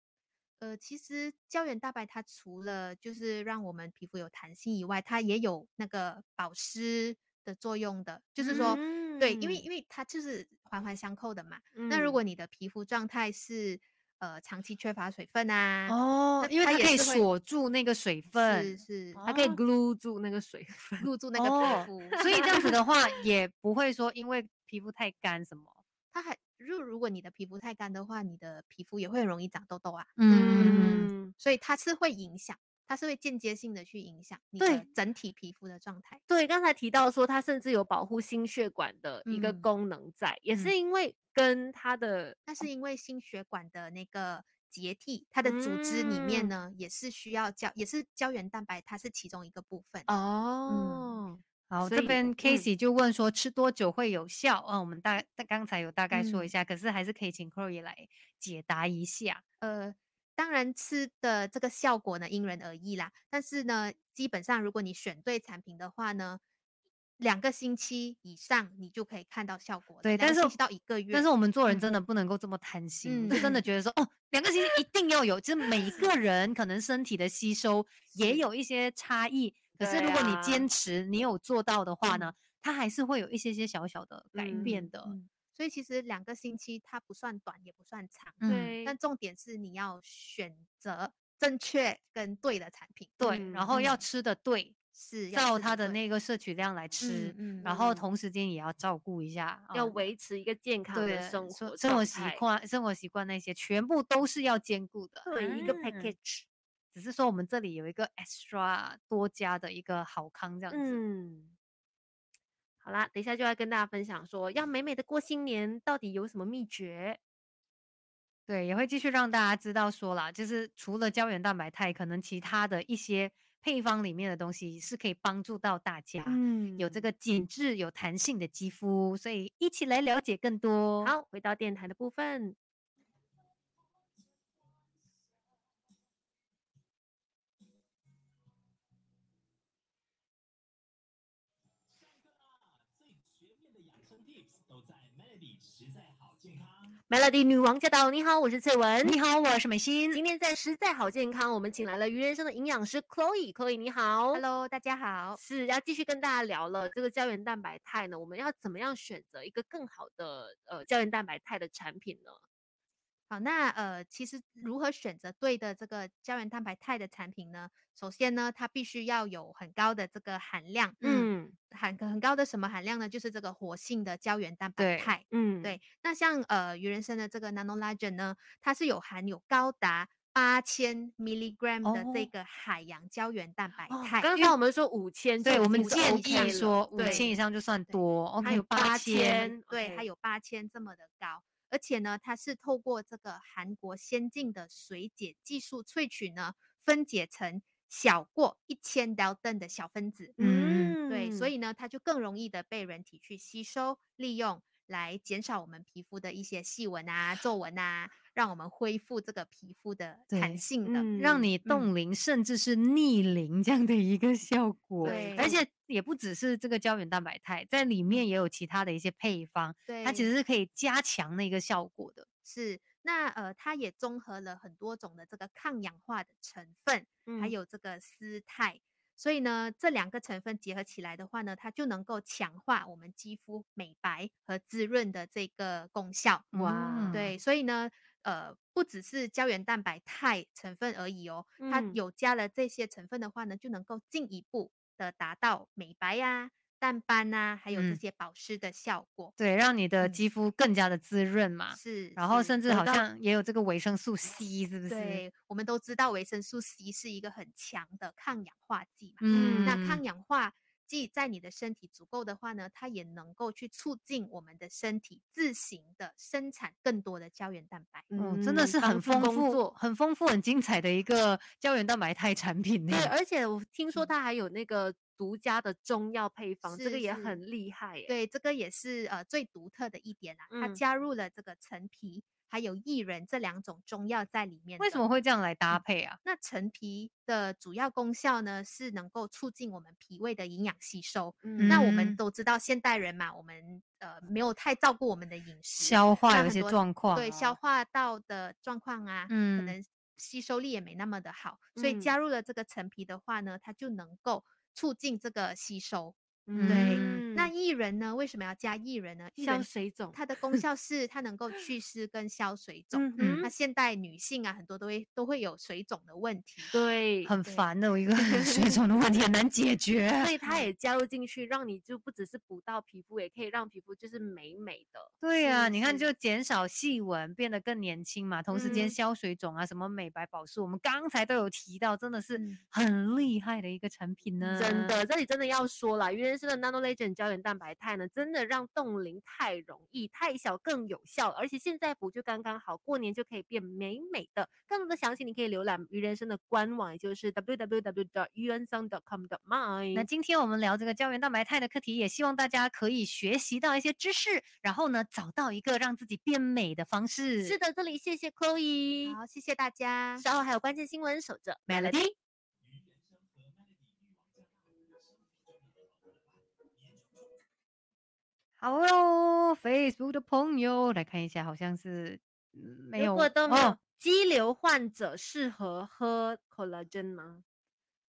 呃，其实胶原蛋白它除了就是让我们皮肤有弹性以外，它也有那个保湿的作用的。就是说，对，因为嗯因为它就是环环相扣的嘛。那如嗯果你的皮肤状态是呃长期缺乏水分啊，哦，因为它可以锁住那个水分是，是它可以哦 glue 住那个水分。入住那个哦皮肤，所以这样子的 <laughs> 话，也不会说因为皮肤太干什么。它还如如果你的皮肤太干的话，你的皮肤也会很容易长痘痘啊。嗯，嗯，所以它是会影响，它是会间接性的去影响你的整体皮肤的状态。对，刚才提到说它甚至有保护心血管的一个嗯功能在，也是嗯因为跟它的那是因为心血管的那个结缔，它的组织里面嗯呢，也是需要胶，也是胶原蛋白，它是其中一个部分。哦，好，所以这边嗯 Casey 就问说吃多久会有效？啊、我们大大刚才有大概说一嗯下，可是还是可以请 Chloe 来解答一下。呃，当然吃的这个效果呢，因人而异啦。但是呢，基本上如果你选对产品的话呢，两个星期以上你就可以看到效果了。对但是到一个月，但是我们做人嗯真的不能够这么贪心，就真的嗯觉得说哦，两个星期一定要有，就是每一个 <laughs> 人可能身体的吸收也有一些差异。可是如果你啊坚持，你有做到的话呢，它还是会有一些些小小的改嗯变的。嗯，所以其实两个星期它不算短，也不算长。嗯对，但重点是你要选择正确跟对的产品。对，嗯然后要嗯吃的对，是照吃得对它的那个摄取量来吃，嗯然后嗯同时间也要照顾一下，要呃维持一个健康的生活生生活习惯、生活习惯那些全部都是要兼顾的。对一个嗯 package。只是说我们这里有一个 extra 多加的一个好康这样子。嗯，好啦，等一下就要跟大家分享说，要美美的过新年到底有什么秘诀？对，也会继续让大家知道说啦，就是除了胶原蛋白肽，可能其他的一些配方里面的东西是可以帮助到大家。嗯有这个紧致、有弹性的肌肤，所以一起来了解更多。好，回到电台的部分。Melody 女王驾到！你好，我是翠文。你好，我是美心。今天在实在好健康，我们请来了鱼人生的营养师 Chloe。Chloe 你好 Hello，大家好。是要继续跟大家聊了这个胶原蛋白肽呢，我们要怎么样选择一个更好的呃胶原蛋白肽的产品呢？好，那呃，其实如何选择对的这个胶原蛋白肽的产品呢？首先呢，它必须要有很高的这个含量，嗯含很高的什么含量呢？就是这个活性的胶原蛋白肽。嗯，对，那像呃鱼人参的这个 Nanolagen 呢，它是有含有高达八千 milligram 的这哦个海洋胶原蛋白哦肽。刚才我们说五千，对我们建议了说五对千以上就算多还，OK，有八千。千，对它有八千这么的高，而且呢，它是透过这个韩国先进的水解技术萃取呢，分解成小过一千 Dalton 的小分子。嗯对，所以以呢，它就更容易的被人体去吸收利用，来减少我们皮肤的一些细纹啊、皱纹啊，让我们恢复这个皮肤的对弹性的。嗯让你冻龄甚至是逆龄这样的一个效果，对而且也不只是这个胶原蛋白肽，在里面也有其他的一些配方，对，它其实是可以加强那个效果的。是那呃，它也综合了很多种的这个抗氧化的成分，还嗯有这个丝肽。所以呢，这两个成分结合起来的话呢，它就能够强化我们肌肤美白和滋润的这个功效。哇嗯对，所以呢，呃，不只是胶原蛋白肽成分而已哦，它嗯有加了这些成分的话呢，就能够进一步的达到美白呀、淡斑呐、还有这嗯些保湿的效果。对，让你的嗯肌肤更加的滋润嘛。是，然后甚至好像也有这个维生素 C，是不是？对，我们都知道维生素 C 是一个很强的抗氧化剂嘛。嗯，那抗氧化剂在你的身体足够的话呢，它也能够去促进我们的身体自行的生产更多的胶原蛋白。嗯，真的是很丰富、很丰富、很精彩的一个胶原蛋白肽产品 <laughs> 呢。对，而且我听说嗯它还有那个独家的中药配方，这个也很厉害耶。对，这个也是呃最独特的一点啦，它嗯加入了这个陈皮还有薏仁这两种中药在里面。为什么？会这样来搭配啊？那陈皮的主要功效呢，是能够促进我们脾胃的营养吸收。嗯那我嗯们都知道，现代人嘛，我们呃没有太照顾我们的饮食，消化有一些状况、对消，化道的状况啊，嗯可嗯能吸收力也没那么的好，所以嗯加入了这个陈皮的话呢，它就能够促进这个吸收。嗯对嗯那薏仁呢，为什么要加薏仁呢？消水肿，它的功效是它能够祛湿跟消水肿。嗯哼那现代女性啊，很多都会都会有水肿的问题。对，很烦的一个 <laughs> 水肿的问题，很难解决。所以它也加入进去，让你就不只是补到皮肤，也可以让皮肤就是美美的。对呀、你看就减少细纹，变得更年轻嘛，同时间嗯消水肿啊，什么美白保湿，我们刚才都有提到，真的是嗯很厉害的一个产品呢。真的，这里真的要说了，原生的 Nano Legend 胶原蛋白肽呢，真的让冻龄太容易、太小更有效，而且现在补就刚刚好，过年就可以变美美的。更多的详细，你可以浏览鱼人生的官网，也就是 www.yuansong.com.my。那今天我们聊这个胶原蛋白肽的课题，也希望大家可以学习到一些知识，然后呢，找到一个让自己变美的方式。是，的，这里谢谢 Chloe，好，谢谢大家。稍后还有关键新闻，守着 Melody。好喽，Facebook 的朋友来看一下，好像是嗯没有如果都没有哦肌瘤患者，适合喝 collagen 吗？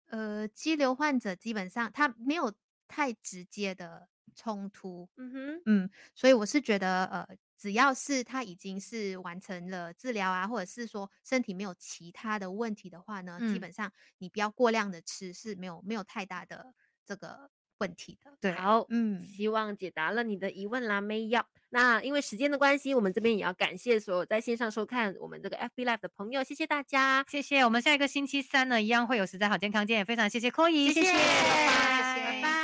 呃，肌瘤患者基本上他没有太直接的冲突，嗯哼，嗯，所以我是觉得，呃，只要是他已经是完成了治疗啊，或者是说身体没有其他的问题的话呢，基嗯本上你不要过量的吃是没有没有太大的这个问题的。对好，嗯，希望解答了你的疑问啦，妹要。那因为时间的关系，我们这边也要感谢所有在线上收看我们这个 FB Live 的朋友，谢谢大家，谢谢。我们下一个星期三呢，一样会有实在好健康见，也非常谢谢 Chloe，谢谢，拜拜。